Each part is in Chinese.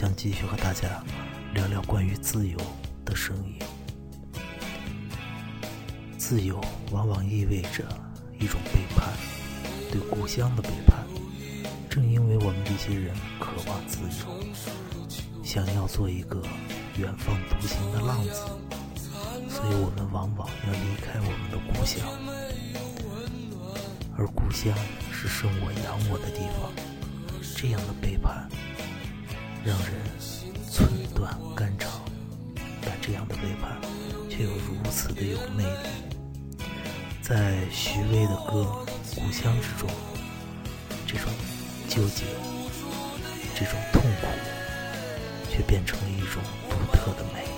想继续和大家聊聊关于自由的声音。自由往往意味着一种背叛，对故乡的背叛。正因为我们这些人渴望自由，想要做一个远方独行的浪子，所以我们往往要离开我们的故乡。而故乡是生我养我的地方，这样的背叛让人寸断肝肠，但这样的背叛却又如此的有魅力。在徐巍的歌《故乡》之中，这种纠结、这种痛苦，却变成了一种独特的美。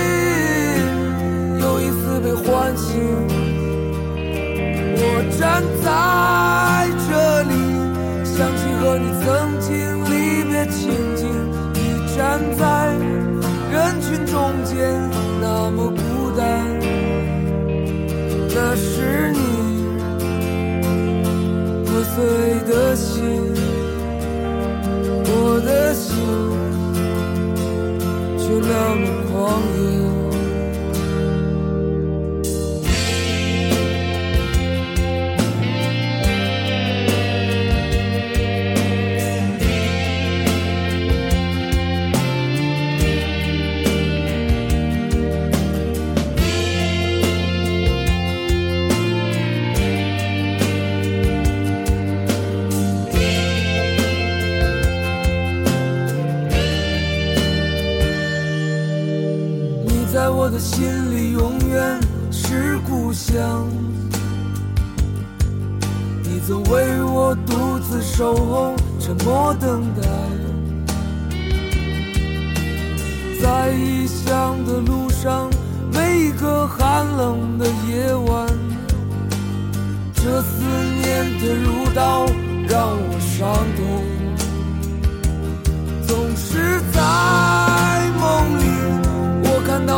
次被唤醒。我站在这里，想起和你曾经离别情景。你站在人群中间，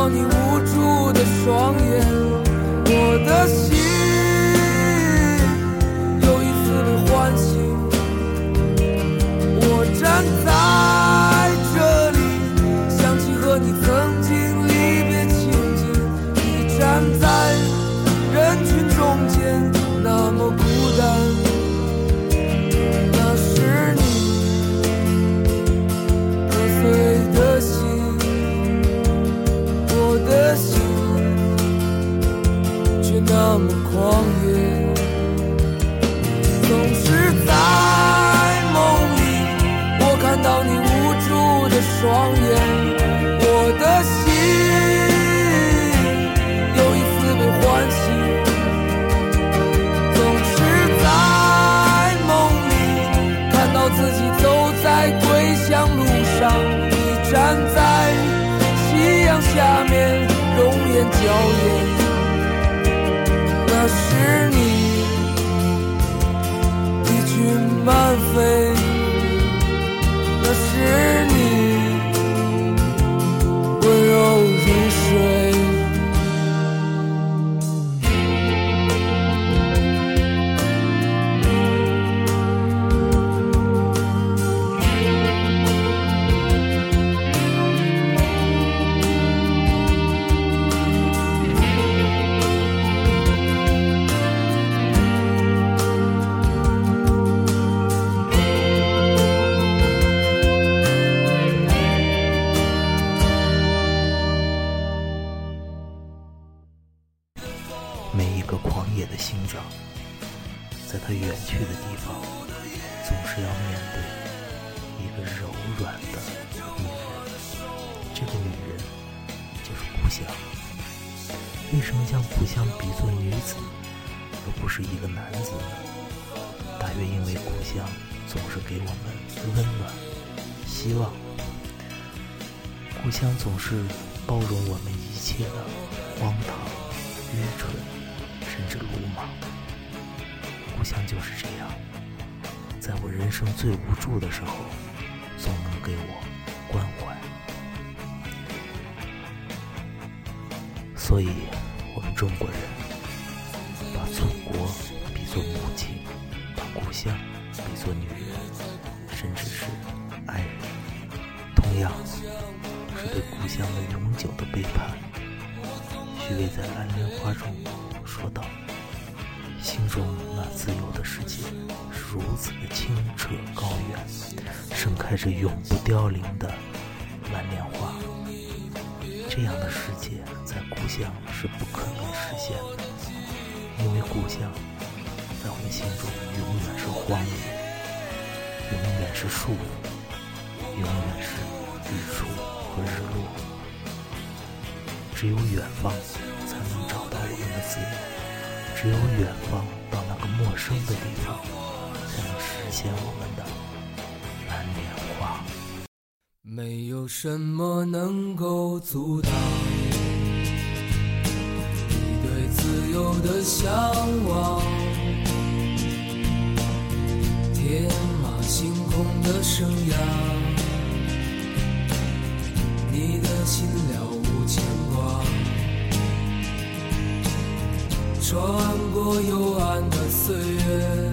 你无助的双眼，我的心我甚至鲁莽，故乡就是这样，在我人生最无助的时候，总能给我关怀。所以，我们中国人把祖国比作母亲，把故乡比作女人，甚至是爱人，同样是对故乡的永久的背叛。许巍在《蓝莲花》中。如此的清澈高远，盛开着永不凋零的蓝莲花。这样的世界在故乡是不可能实现的，因为故乡在我们心中永远是荒芜，永远是束缚，永远是日出和日落。只有远方。”才能找到我们的自由。只有远方到那个陌生的地方，能实现我们的蓝莲花。没有什么能够阻挡你对自由的向往，天马行空的生涯，你的心了无牵挂。穿过幽暗的岁月，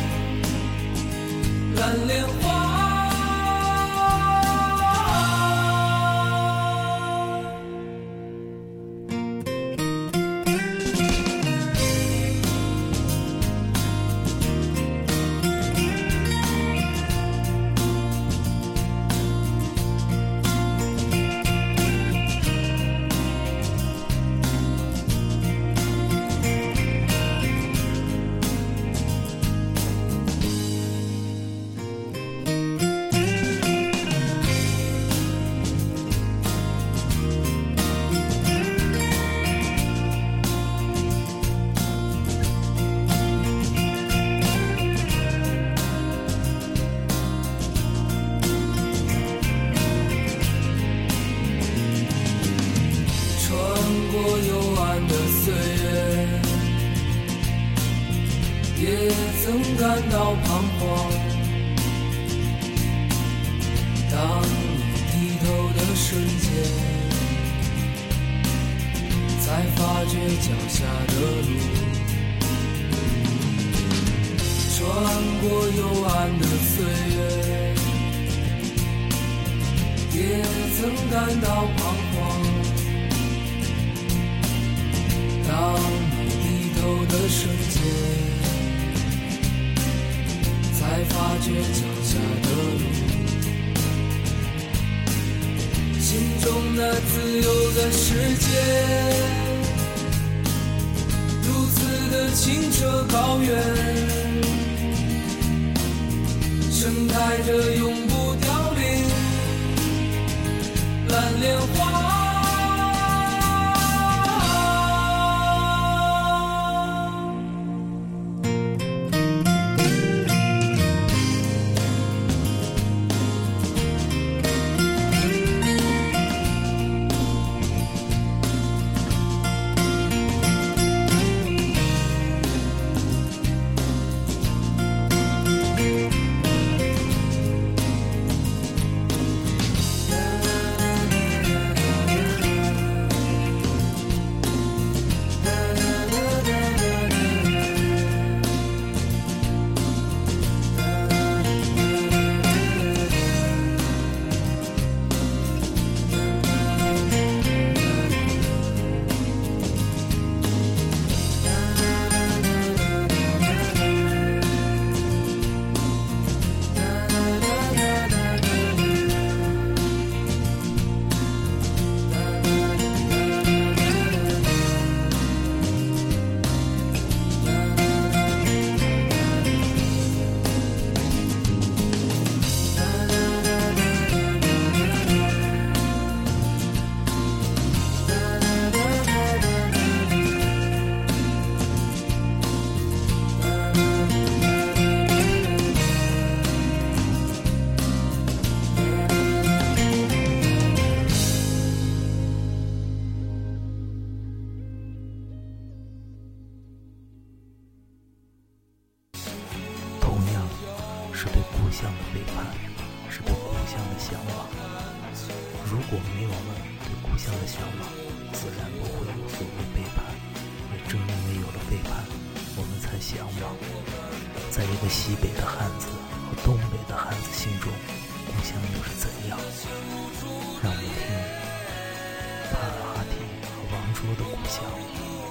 蓝莲花。的世界，如此的清澈高远，盛开着永不凋零蓝莲花。了背叛，我们才向往。在一个西北的汉子和东北的汉子心中，故乡又是怎样？让我们听帕尔哈提和王卓的故乡。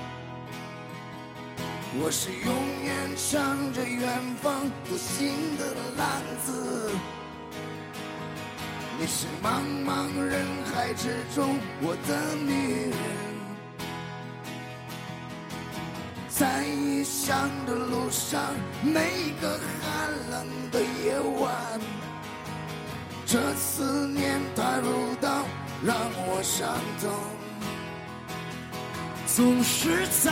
我是永远向着远方独行的浪子，你是茫茫人海之中我的女人，在异乡的路上，每个寒冷的夜晚，这思念它如刀，让我伤痛。总是在，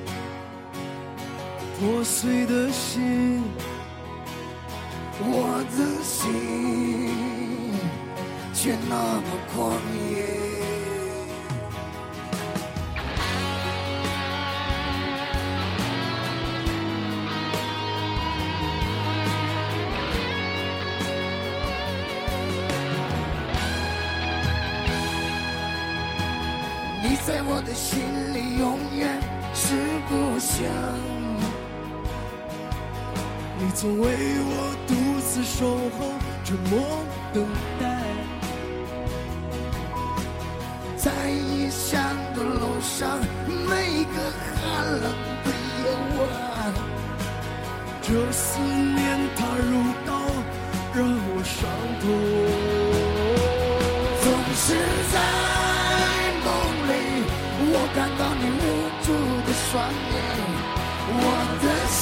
破碎的心，我的心却那么狂野。你在我的心里永远是故乡。你总为我独自守候，沉默等待。在异乡的路上，每个寒冷的夜晚，这思念它如刀，让我伤痛。总是在梦里，我看到你无助的双眼，我的心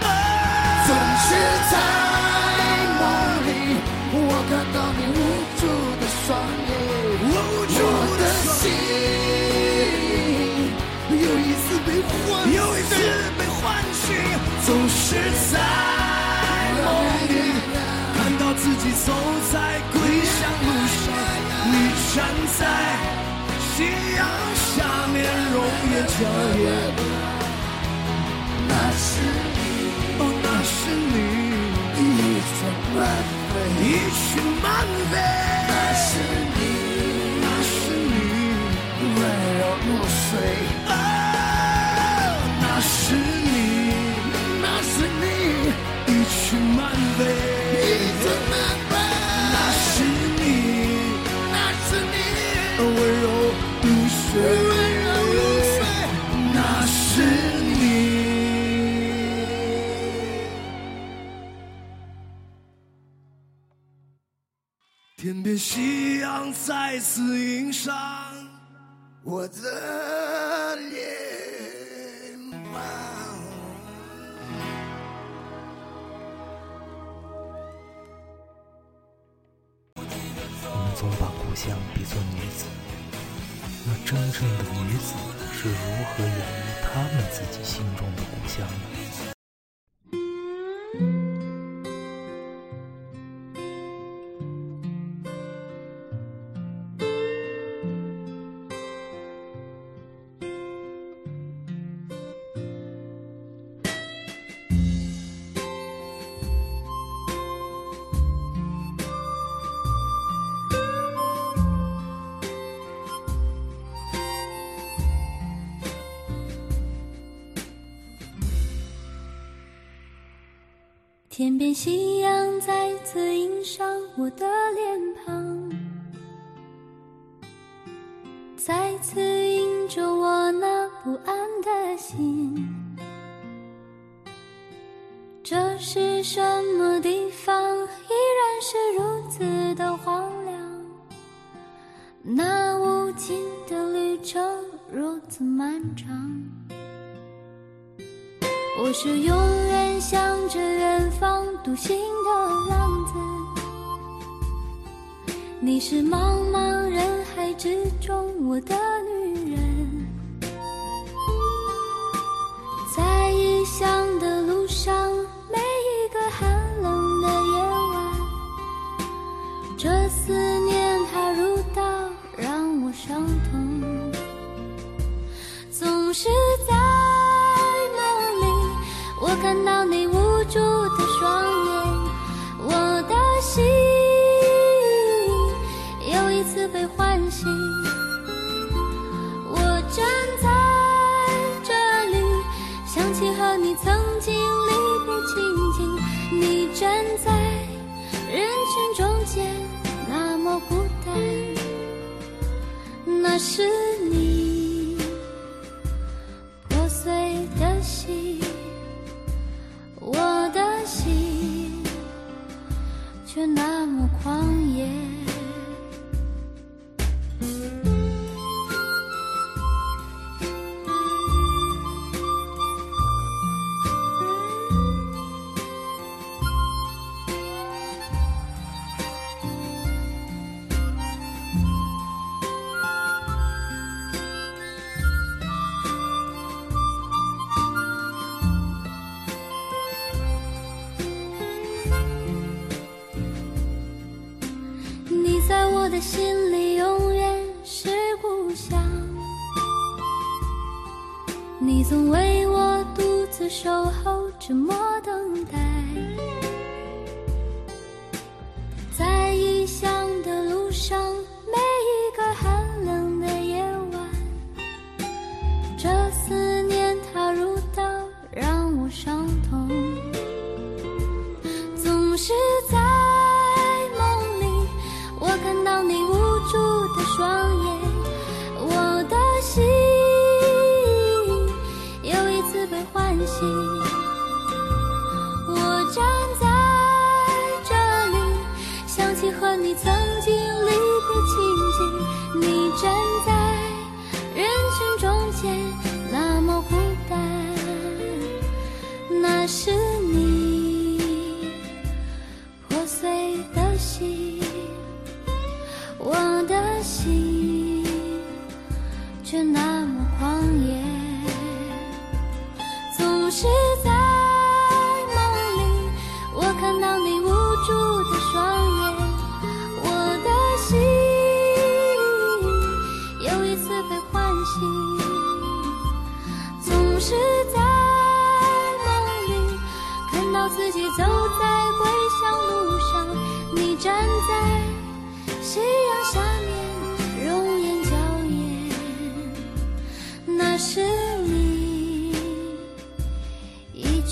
总是在梦里，我看到你无助的双眼，无助我的心又一次被唤又一次被唤醒，总是在梦里看到自己走在归乡路上，你站在夕阳下面，容颜娇艳。那是你一阵乱飞，一曲慢飞，那是你那是你温柔如水，哦，那是你那是你一曲慢飞，一阵乱飞，那是你那是你温柔如水，天边夕阳再次映上我的脸庞。我们总把故乡比作女子，那真正的女子是如何演绎她们自己心中的故乡呢？这是什么地方？依然是如此的荒凉，那无尽的旅程如此漫长。我是永远向着远方独行的浪子，你是茫茫人海之中我的女你站在人群中间，那么孤单，那是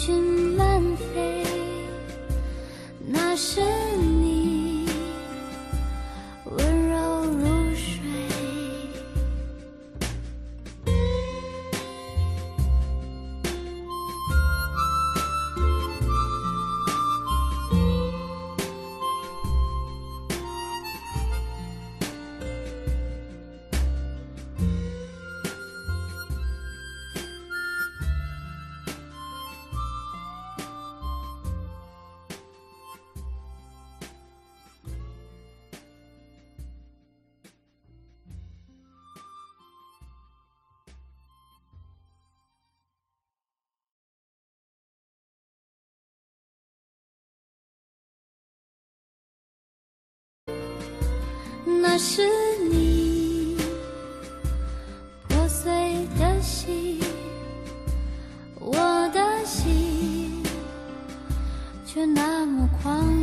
群漫飞那是是你。破碎的心我的心却那么狂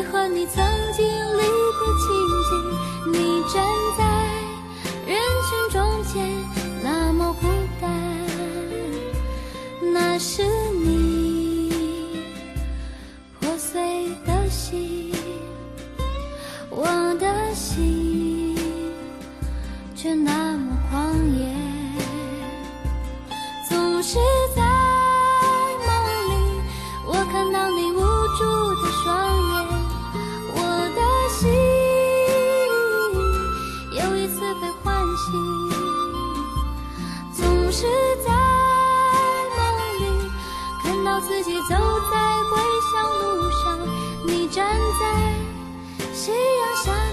喜欢你曾经离的情景，你站在。小路上你站在夕阳下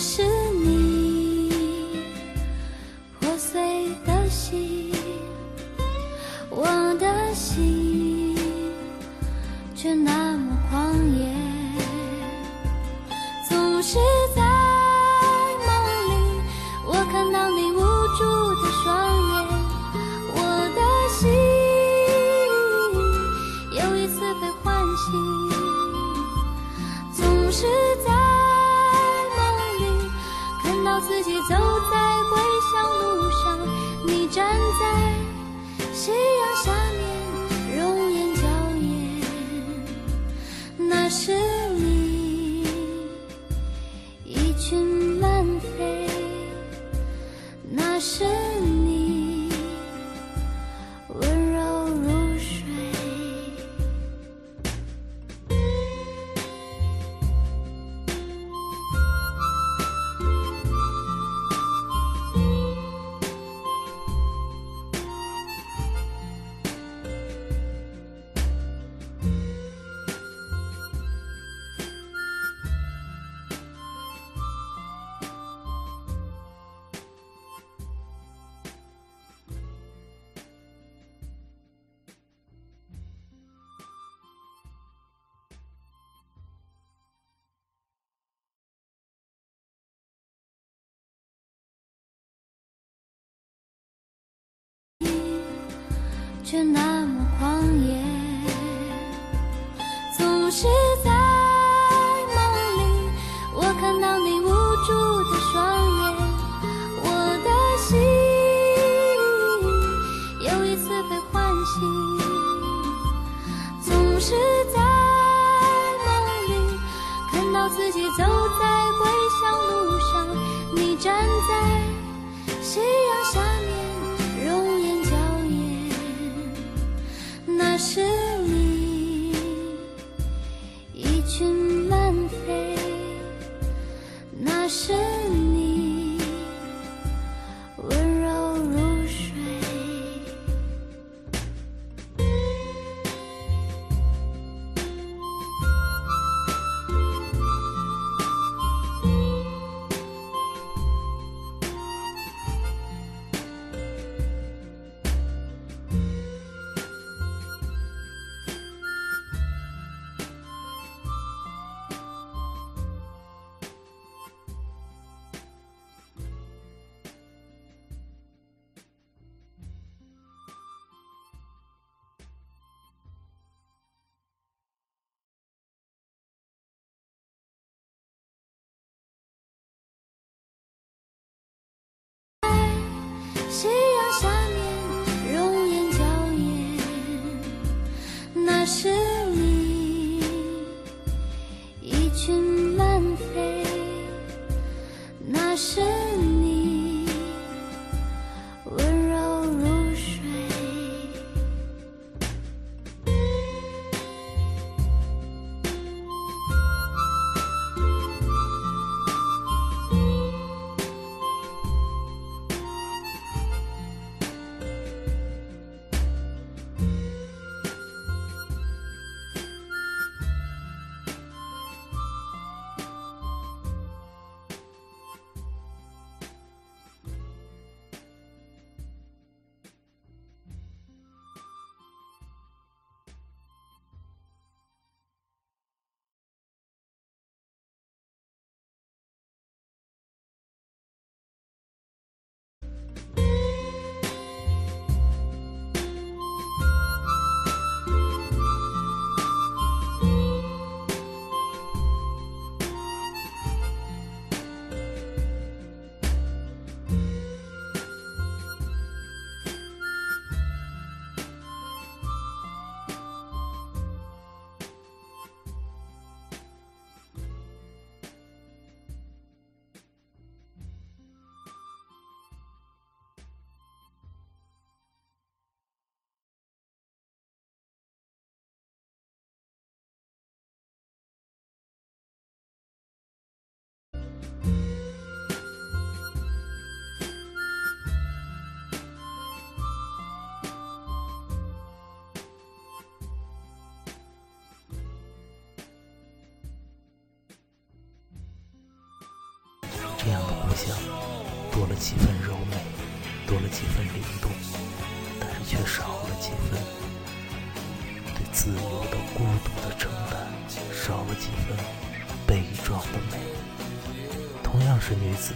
是却那么狂野，总是在梦里，我看到你无助的双眼，我的心又一次被唤醒，总是在梦里看到自己走在归乡路上，你站在夕阳。是。乡，多了几分柔美，多了几分灵动，但是却少了几分对自由的孤独的承担，少了几分悲壮的美。同样是女子，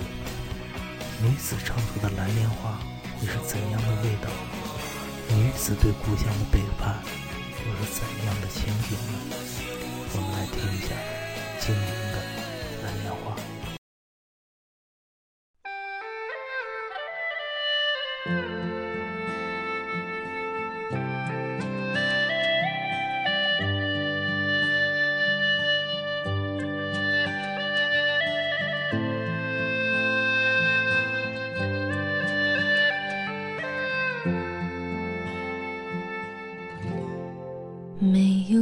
女子唱出的《蓝莲花》会是怎样的味道？女子对故乡的背叛又是怎样的情景呢？我们来听一下精灵的《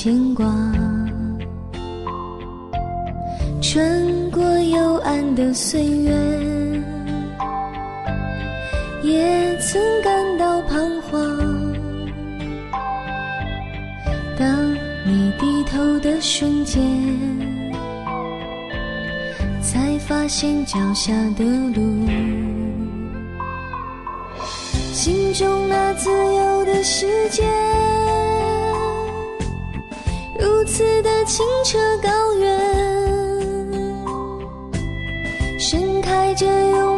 牵挂，穿过幽暗的岁月。也曾感到彷徨。当你低头的瞬间，才发现脚下的路，心中那自由的世界，如此的清澈高远，盛开着永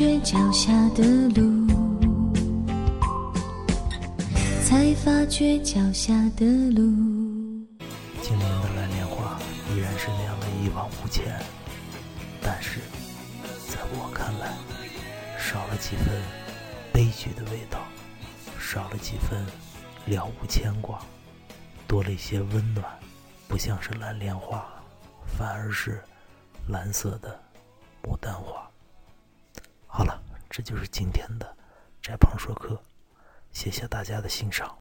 才发觉脚下的路，才发觉脚下的路。精灵的蓝莲花依然是那样的一往无前，但是在我看来，少了几分悲剧的味道，少了几分了无牵挂，多了一些温暖，不像是蓝莲花，反而是蓝色的牡丹花。这就是今天的宅胖说课，谢谢大家的欣赏。